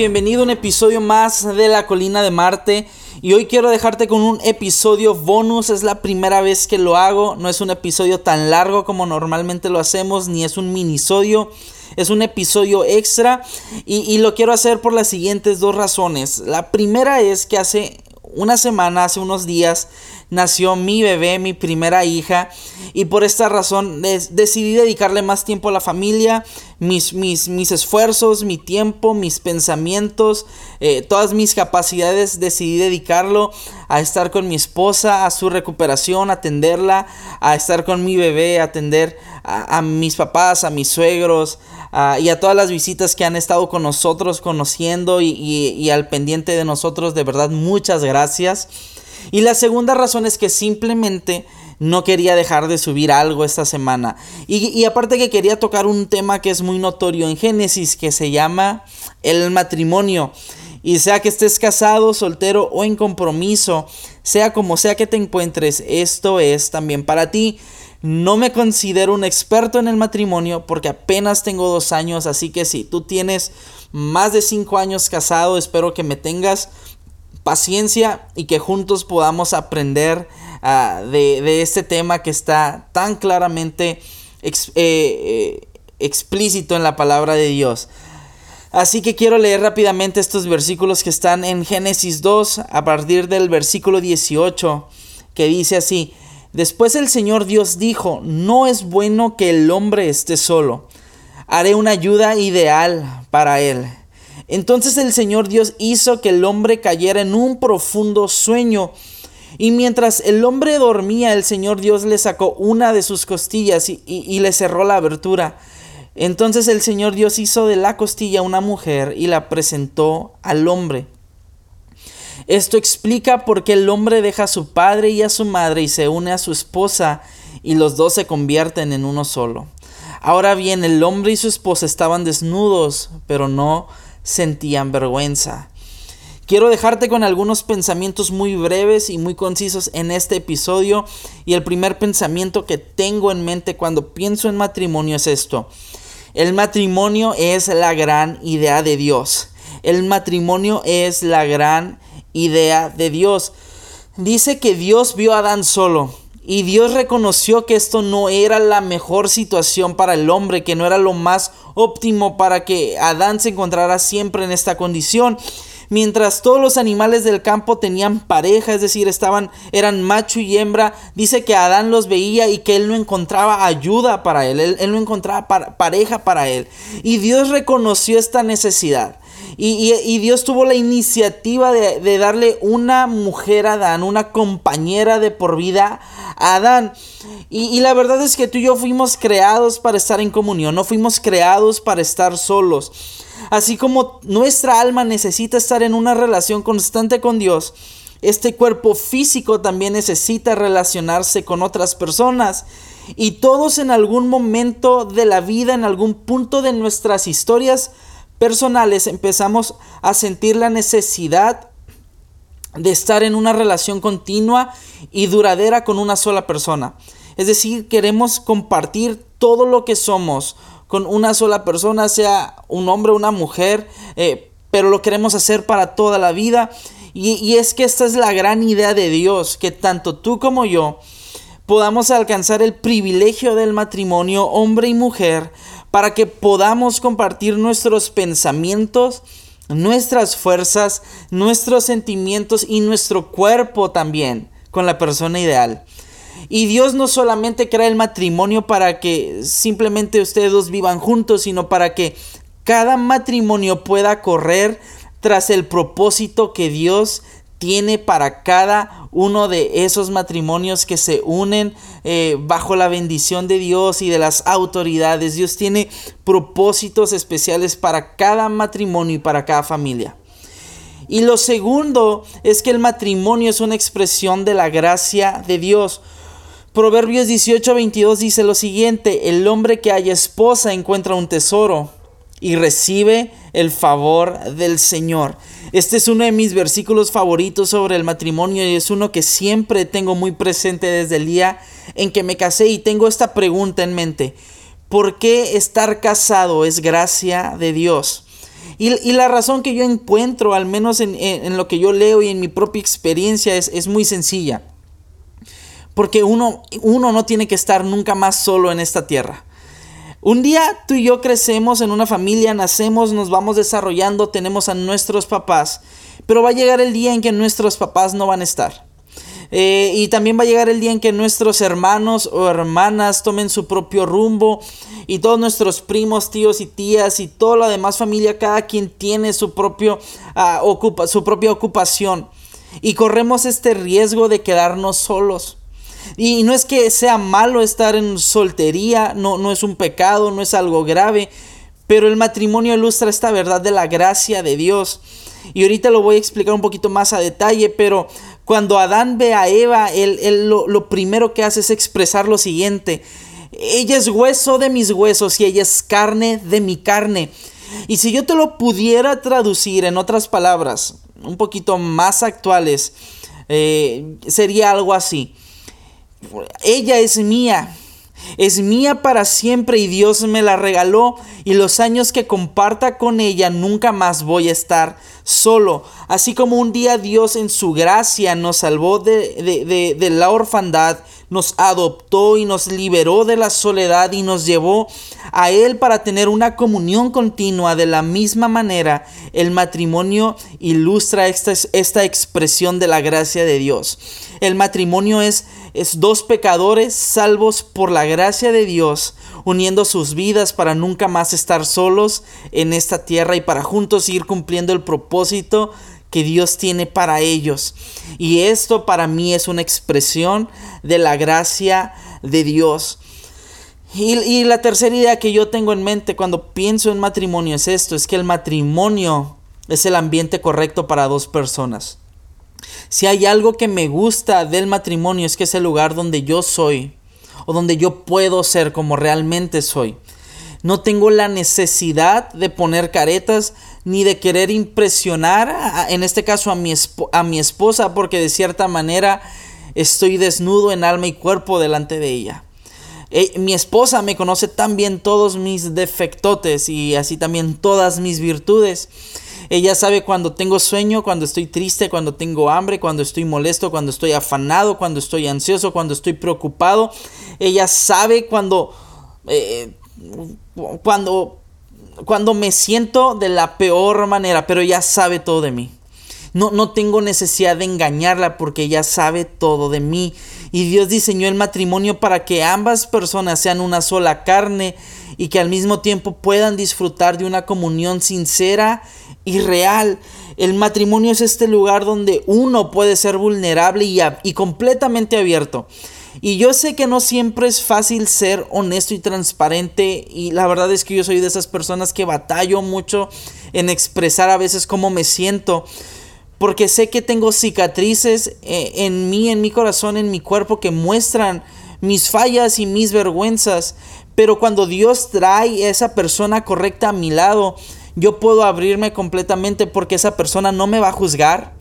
bienvenido a un episodio más de La Colina de Marte. Y hoy quiero dejarte con un episodio bonus, es la primera vez que lo hago, no es un episodio tan largo como normalmente lo hacemos, ni es un minisodio, es un episodio extra. Y, y lo quiero hacer por las siguientes dos razones. La primera es que hace una semana, hace unos días, nació mi bebé, mi primera hija, y por esta razón decidí dedicarle más tiempo a la familia, mis, mis, mis esfuerzos, mi tiempo, mis pensamientos, eh, todas mis capacidades, decidí dedicarlo a estar con mi esposa, a su recuperación, atenderla, a estar con mi bebé, atender a, mis papás, a mis suegros, y a todas las visitas que han estado con nosotros, conociendo y al pendiente de nosotros, de verdad, muchas gracias. Y la segunda razón es que simplemente no quería dejar de subir algo esta semana. Y, aparte que quería tocar un tema que es muy notorio en Génesis, que se llama el matrimonio. Y sea que estés casado, soltero o en compromiso, sea como sea que te encuentres, esto es también para ti. No me considero un experto en el matrimonio porque apenas tengo dos años, así que si tú tienes más de cinco años casado, espero que me tengas paciencia y que juntos podamos aprender ah, de, este tema que está tan claramente eh, eh, explícito en la palabra de Dios. Así que quiero leer rápidamente estos versículos que están en Génesis 2 a partir del versículo 18 que dice así, después el Señor Dios dijo, no es bueno que el hombre esté solo, haré una ayuda ideal para él. Entonces el Señor Dios hizo que el hombre cayera en un profundo sueño. Y mientras el hombre dormía, el Señor Dios le sacó una de sus costillas y, le cerró la abertura. Entonces el Señor Dios hizo de la costilla una mujer y la presentó al hombre. Esto explica por qué el hombre deja a su padre y a su madre y se une a su esposa y los dos se convierten en uno solo. Ahora bien, el hombre y su esposa estaban desnudos, pero no sentían vergüenza. Quiero dejarte con algunos pensamientos muy breves y muy concisos en este episodio y el primer pensamiento que tengo en mente cuando pienso en matrimonio es esto. El matrimonio es la gran idea de Dios. El matrimonio es la gran idea de Dios. Dice que Dios vio a Adán solo y Dios reconoció que esto no era la mejor situación para el hombre, que no era lo más óptimo para que Adán se encontrara siempre en esta condición. Mientras todos los animales del campo tenían pareja, es decir, estaban eran macho y hembra, dice que Adán los veía y que él no encontraba ayuda para él, él, no encontraba pareja para él. Y Dios reconoció esta necesidad. Y, Dios tuvo la iniciativa de, darle una mujer a Adán, una compañera de por vida a Adán. Y, la verdad es que tú y yo fuimos creados para estar en comunión, no fuimos creados para estar solos. Así como nuestra alma necesita estar en una relación constante con Dios, este cuerpo físico también necesita relacionarse con otras personas. Y todos en algún momento de la vida, en algún punto de nuestras historias, personales empezamos a sentir la necesidad de estar en una relación continua y duradera con una sola persona. Es decir, queremos compartir todo lo que somos con una sola persona, sea un hombre o una mujer, eh, pero lo queremos hacer para toda la vida. Y, y es que esta es la gran idea de Dios, que tanto tú como yo podamos alcanzar el privilegio del matrimonio, hombre y mujer, para que podamos compartir nuestros pensamientos, nuestras fuerzas, nuestros sentimientos y nuestro cuerpo también con la persona ideal. Y Dios no solamente crea el matrimonio para que simplemente ustedes dos vivan juntos, sino para que cada matrimonio pueda correr tras el propósito que Dios tiene para cada uno de esos matrimonios que se unen eh, bajo la bendición de Dios y de las autoridades. Dios tiene propósitos especiales para cada matrimonio y para cada familia. Y lo segundo es que el matrimonio es una expresión de la gracia de Dios. Proverbios 18, 22 dice lo siguiente, el hombre que haya esposa encuentra un tesoro y recibe el favor del Señor. Este es uno de mis versículos favoritos sobre el matrimonio y es uno que siempre tengo muy presente desde el día en que me casé y tengo esta pregunta en mente. ¿Por qué estar casado es gracia de Dios? Y, la razón que yo encuentro, al menos en, lo que yo leo y en mi propia experiencia, es, es muy sencilla. Porque uno, uno no tiene que estar nunca más solo en esta tierra. Un día tú y yo crecemos en una familia, nacemos, nos vamos desarrollando, tenemos a nuestros papás, pero va a llegar el día en que nuestros papás no van a estar. Eh, y también va a llegar el día en que nuestros hermanos o hermanas tomen su propio rumbo y todos nuestros primos, tíos y tías y toda la demás familia, cada quien tiene su, propio, ah, su propia ocupación. Y corremos este riesgo de quedarnos solos. Y no es que sea malo estar en soltería, no, no es un pecado, no es algo grave, pero el matrimonio ilustra esta verdad de la gracia de Dios. Y ahorita lo voy a explicar un poquito más a detalle, pero cuando Adán ve a Eva, él, lo, lo primero que hace es expresar lo siguiente. Ella es hueso de mis huesos y ella es carne de mi carne. Y si yo te lo pudiera traducir en otras palabras, un poquito más actuales, eh, sería algo así. Ella es mía es mía para siempre y Dios me la regaló y los años que comparta con ella nunca más voy a estar solo. Así como un día Dios en su gracia nos salvó de, de, la orfandad, nos adoptó y nos liberó de la soledad y nos llevó a Él para tener una comunión continua. De la misma manera, el matrimonio ilustra esta, esta expresión de la gracia de Dios. El matrimonio es, es dos pecadores salvos por la gracia de Dios, uniendo sus vidas para nunca más estar solos en esta tierra y para juntos ir cumpliendo el propósito que Dios tiene para ellos. Y esto para mí es una expresión de la gracia de Dios. Y, y, la tercera idea que yo tengo en mente cuando pienso en matrimonio es esto, es que el matrimonio es el ambiente correcto para dos personas. Si hay algo que me gusta del matrimonio es que es el lugar donde yo soy o donde yo puedo ser como realmente soy. No tengo la necesidad de poner caretas ni de querer impresionar, en este caso a mi, a mi esposa, porque de cierta manera estoy desnudo en alma y cuerpo delante de ella. Eh, mi esposa me conoce tan bien todos mis defectotes y así también todas mis virtudes. Ella sabe cuando tengo sueño, cuando estoy triste, cuando tengo hambre, cuando estoy molesto, cuando estoy afanado, cuando estoy ansioso, cuando estoy preocupado. Ella sabe cuando, eh, cuando, cuando me siento de la peor manera, pero ella sabe todo de mí. No, no tengo necesidad de engañarla porque ella sabe todo de mí. Y Dios diseñó el matrimonio para que ambas personas sean una sola carne y que al mismo tiempo puedan disfrutar de una comunión sincera y real. El matrimonio es este lugar donde uno puede ser vulnerable y, y completamente abierto. Y yo sé que no siempre es fácil ser honesto y transparente y la verdad es que yo soy de esas personas que batallo mucho en expresar a veces cómo me siento porque sé que tengo cicatrices eh, en mí, en mi corazón, en mi cuerpo que muestran mis fallas y mis vergüenzas. Pero cuando Dios trae a esa persona correcta a mi lado, yo puedo abrirme completamente porque esa persona no me va a juzgar,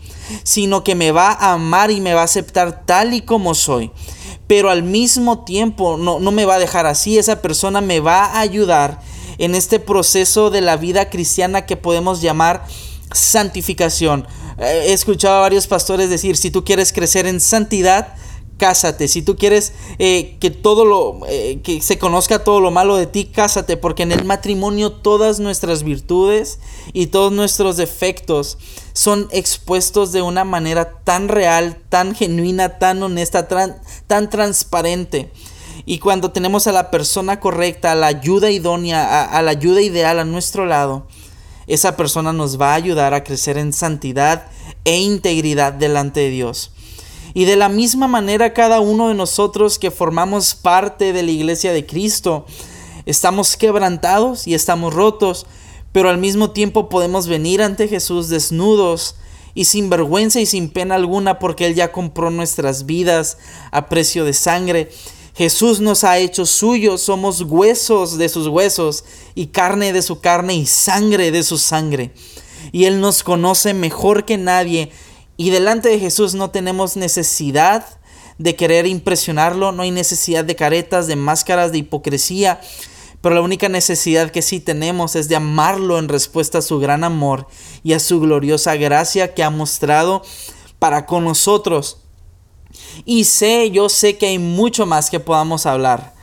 sino que me va a amar y me va a aceptar tal y como soy. Pero al mismo tiempo no, no me va a dejar así, esa persona me va a ayudar en este proceso de la vida cristiana que podemos llamar santificación. Eh, he escuchado a varios pastores decir, si tú quieres crecer en santidad, cásate. Si tú quieres eh, que todo lo eh, que se conozca todo lo malo de ti, cásate, porque en el matrimonio todas nuestras virtudes y todos nuestros defectos son expuestos de una manera tan real, tan genuina, tan honesta, tan, transparente. Y cuando tenemos a la persona correcta, a la ayuda idónea, a la ayuda ideal a nuestro lado, esa persona nos va a ayudar a crecer en santidad e integridad delante de Dios. Y de la misma manera cada uno de nosotros que formamos parte de la iglesia de Cristo, estamos quebrantados y estamos rotos, pero al mismo tiempo podemos venir ante Jesús desnudos y sin vergüenza y sin pena alguna porque Él ya compró nuestras vidas a precio de sangre Jesús nos ha hecho suyos, somos huesos de sus huesos y carne de su carne y sangre de su sangre. Y Él nos conoce mejor que nadie y delante de Jesús no tenemos necesidad de querer impresionarlo, no hay necesidad de caretas, de máscaras, de hipocresía, Pero la única necesidad que sí tenemos es de amarlo en respuesta a su gran amor y a su gloriosa gracia que ha mostrado para con nosotros. Y sé, yo sé que hay mucho más que podamos hablar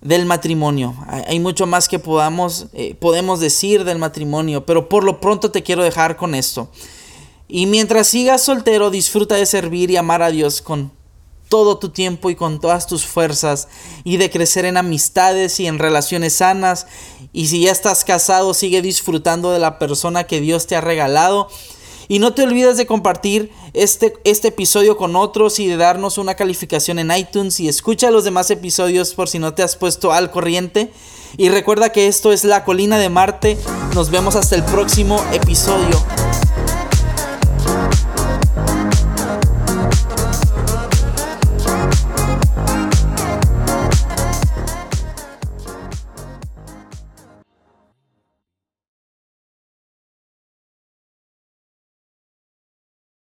del matrimonio. Hay mucho más que podamos, eh, podemos decir del matrimonio, pero por lo pronto te quiero dejar con esto. Y mientras sigas soltero, disfruta de servir y amar a Dios con todo tu tiempo y con todas tus fuerzas y de crecer en amistades y en relaciones sanas. Y si ya estás casado, sigue disfrutando de la persona que Dios te ha regalado y no te olvides de compartir este, este episodio con otros y de darnos una calificación en iTunes y escucha los demás episodios por si no te has puesto al corriente. Y recuerda que esto es La Colina de Marte. Nos vemos hasta el próximo episodio.